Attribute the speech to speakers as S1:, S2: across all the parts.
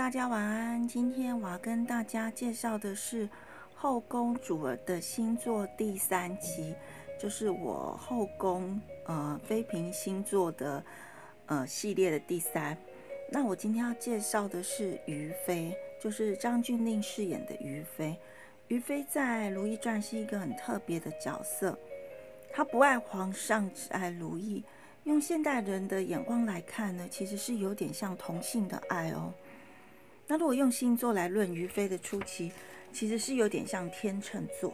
S1: 大家晚安。今天我要跟大家介绍的是《后宫主儿的星座》第三期，就是我后宫呃妃嫔星座的呃系列的第三。那我今天要介绍的是于妃，就是张钧甯饰演的于妃。于妃在《如懿传》是一个很特别的角色，她不爱皇上，只爱如懿。用现代人的眼光来看呢，其实是有点像同性的爱哦。那如果用星座来论于飞的初期，其实是有点像天秤座，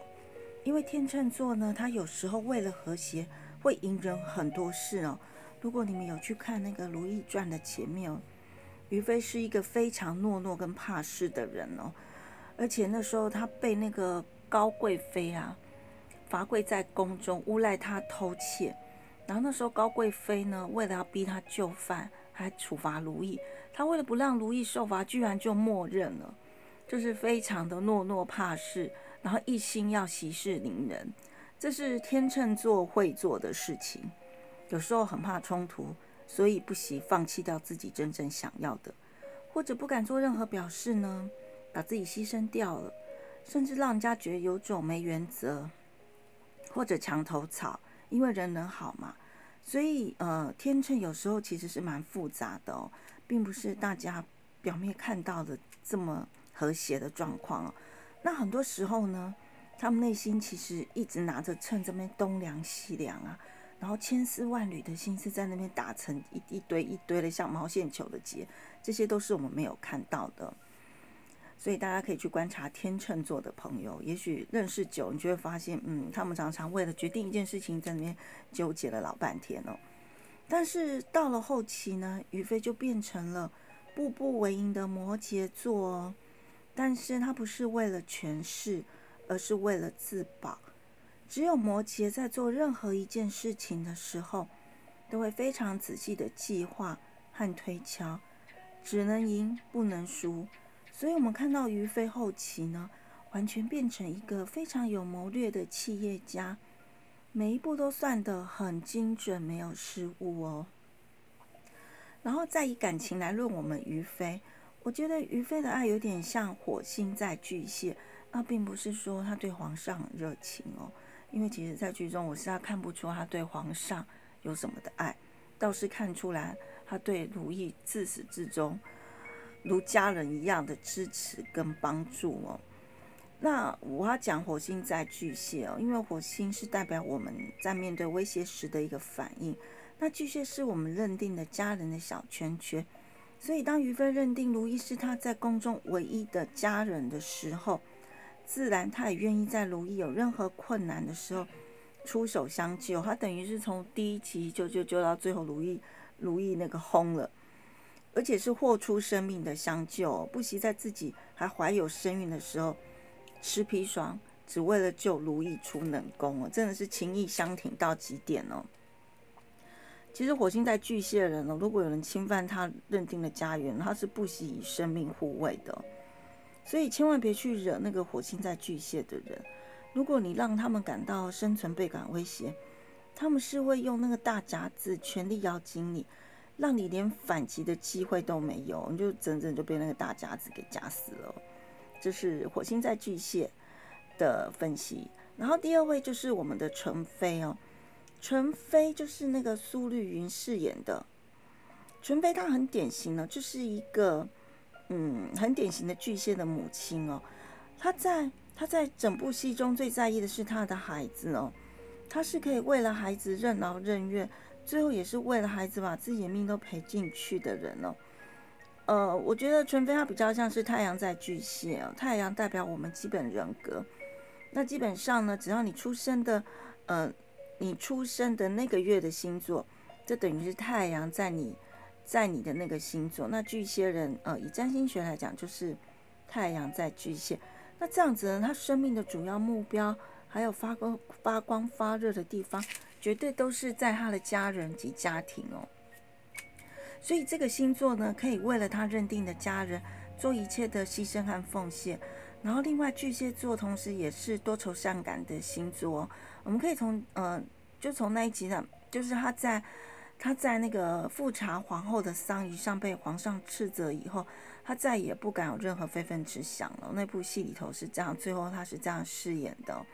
S1: 因为天秤座呢，他有时候为了和谐会隐忍很多事哦。如果你们有去看那个《如懿传》的前面哦，于飞是一个非常懦弱跟怕事的人哦。而且那时候他被那个高贵妃啊罚跪在宫中，诬赖他偷窃。然后那时候高贵妃呢，为了要逼他就范，还处罚如意。他为了不让如意受罚，居然就默认了，就是非常的懦弱怕事，然后一心要息事宁人。这是天秤座会做的事情。有时候很怕冲突，所以不惜放弃掉自己真正想要的，或者不敢做任何表示呢。把自己牺牲掉了，甚至让人家觉得有种没原则，或者墙头草，因为人人好嘛。所以呃，天秤有时候其实是蛮复杂的哦，并不是大家表面看到的这么和谐的状况哦。那很多时候呢，他们内心其实一直拿着秤这边东量西量啊，然后千丝万缕的心思在那边打成一一堆一堆的像毛线球的结，这些都是我们没有看到的。所以大家可以去观察天秤座的朋友，也许认识久，你就会发现，嗯，他们常常为了决定一件事情，在里面纠结了老半天哦。但是到了后期呢，于飞就变成了步步为营的摩羯座哦。但是他不是为了权势，而是为了自保。只有摩羯在做任何一件事情的时候，都会非常仔细的计划和推敲，只能赢不能输。所以，我们看到于飞后期呢，完全变成一个非常有谋略的企业家，每一步都算得很精准，没有失误哦。然后再以感情来论我们于飞，我觉得于飞的爱有点像火星在巨蟹，那并不是说他对皇上很热情哦，因为其实在剧中我实在看不出他对皇上有什么的爱，倒是看出来他对如懿自始至终。如家人一样的支持跟帮助哦。那我要讲火星在巨蟹哦，因为火星是代表我们在面对威胁时的一个反应。那巨蟹是我们认定的家人的小圈圈，所以当于飞认定如意是他在宫中唯一的家人的时候，自然他也愿意在如意有任何困难的时候出手相救。他等于是从第一期救救救到最后，如意如意那个轰了。而且是豁出生命的相救，不惜在自己还怀有身孕的时候吃砒霜，只为了救如意出冷宫哦，真的是情义相挺到极点哦。其实火星在巨蟹人哦，如果有人侵犯他认定的家园，他是不惜以生命护卫的，所以千万别去惹那个火星在巨蟹的人。如果你让他们感到生存倍感威胁，他们是会用那个大夹子全力咬紧你。让你连反击的机会都没有，你就整整就被那个大夹子给夹死了。这是火星在巨蟹的分析。然后第二位就是我们的纯妃哦，纯妃就是那个苏绿云饰演的纯妃，她很典型的，就是一个嗯很典型的巨蟹的母亲哦。她在她在整部戏中最在意的是她的孩子哦，她是可以为了孩子任劳任怨。最后也是为了孩子把自己的命都赔进去的人哦，呃，我觉得纯妃她比较像是太阳在巨蟹哦，太阳代表我们基本人格。那基本上呢，只要你出生的，呃，你出生的那个月的星座，就等于是太阳在你，在你的那个星座。那巨蟹人，呃，以占星学来讲，就是太阳在巨蟹。那这样子呢，他生命的主要目标，还有发光、发光发热的地方。绝对都是在他的家人及家庭哦，所以这个星座呢，可以为了他认定的家人做一切的牺牲和奉献。然后，另外巨蟹座同时也是多愁善感的星座。我们可以从呃，就从那一集呢，就是他在他在那个富察皇后的丧仪上被皇上斥责以后，他再也不敢有任何非分之想了。那部戏里头是这样，最后他是这样饰演的。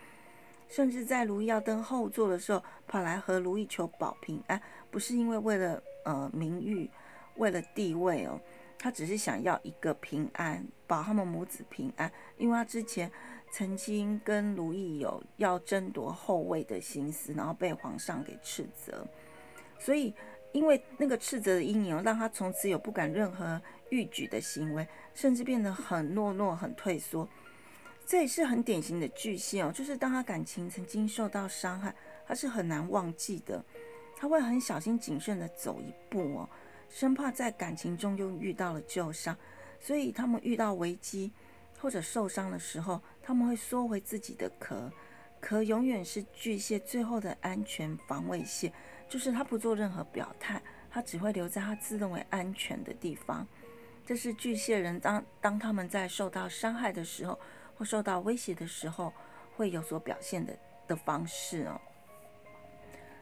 S1: 甚至在如意要登后座的时候，跑来和如意求保平安，不是因为为了呃名誉，为了地位哦，他只是想要一个平安，保他们母子平安。因为他之前曾经跟如意有要争夺后位的心思，然后被皇上给斥责，所以因为那个斥责的阴影，让他从此有不敢任何逾矩的行为，甚至变得很懦弱、很退缩。这也是很典型的巨蟹哦，就是当他感情曾经受到伤害，他是很难忘记的，他会很小心谨慎的走一步哦，生怕在感情中又遇到了旧伤，所以他们遇到危机或者受伤的时候，他们会缩回自己的壳，壳永远是巨蟹最后的安全防卫线，就是他不做任何表态，他只会留在他自认为安全的地方，这是巨蟹人当当他们在受到伤害的时候。受到威胁的时候，会有所表现的的方式哦。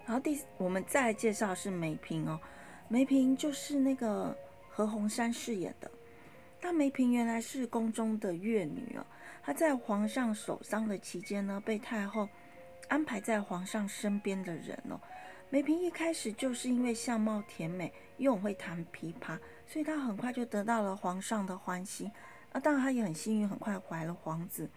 S1: 然后第，我们再介绍是梅平哦。梅平就是那个何鸿山饰演的。但梅平原来是宫中的乐女哦。她在皇上守丧的期间呢，被太后安排在皇上身边的人哦。梅平一开始就是因为相貌甜美，又会弹琵琶，所以她很快就得到了皇上的欢心。啊，当然，她也很幸运，很快怀了皇子，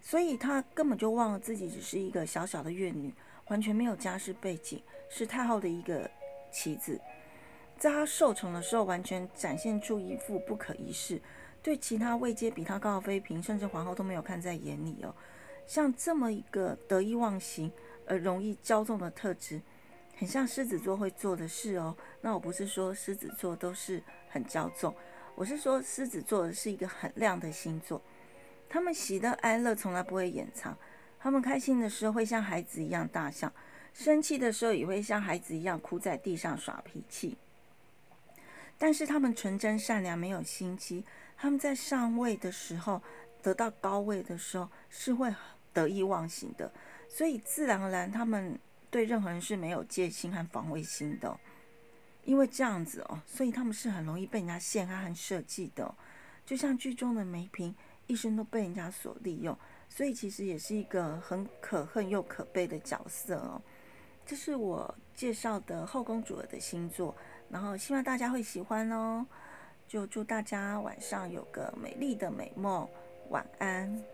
S1: 所以她根本就忘了自己只是一个小小的乐女，完全没有家世背景，是太后的一个棋子。在她受宠的时候，完全展现出一副不可一世，对其他位阶比她高的妃嫔，甚至皇后都没有看在眼里哦。像这么一个得意忘形而容易骄纵的特质，很像狮子座会做的事哦。那我不是说狮子座都是很骄纵。我是说，狮子座是一个很亮的星座，他们喜乐哀乐从来不会掩藏，他们开心的时候会像孩子一样大笑，生气的时候也会像孩子一样哭在地上耍脾气。但是他们纯真善良，没有心机，他们在上位的时候，得到高位的时候是会得意忘形的，所以自然而然他们对任何人是没有戒心和防卫心的。因为这样子哦，所以他们是很容易被人家陷害和设计的，就像剧中的梅平，一生都被人家所利用，所以其实也是一个很可恨又可悲的角色哦。这是我介绍的后宫主儿的星座，然后希望大家会喜欢哦。就祝大家晚上有个美丽的美梦，晚安。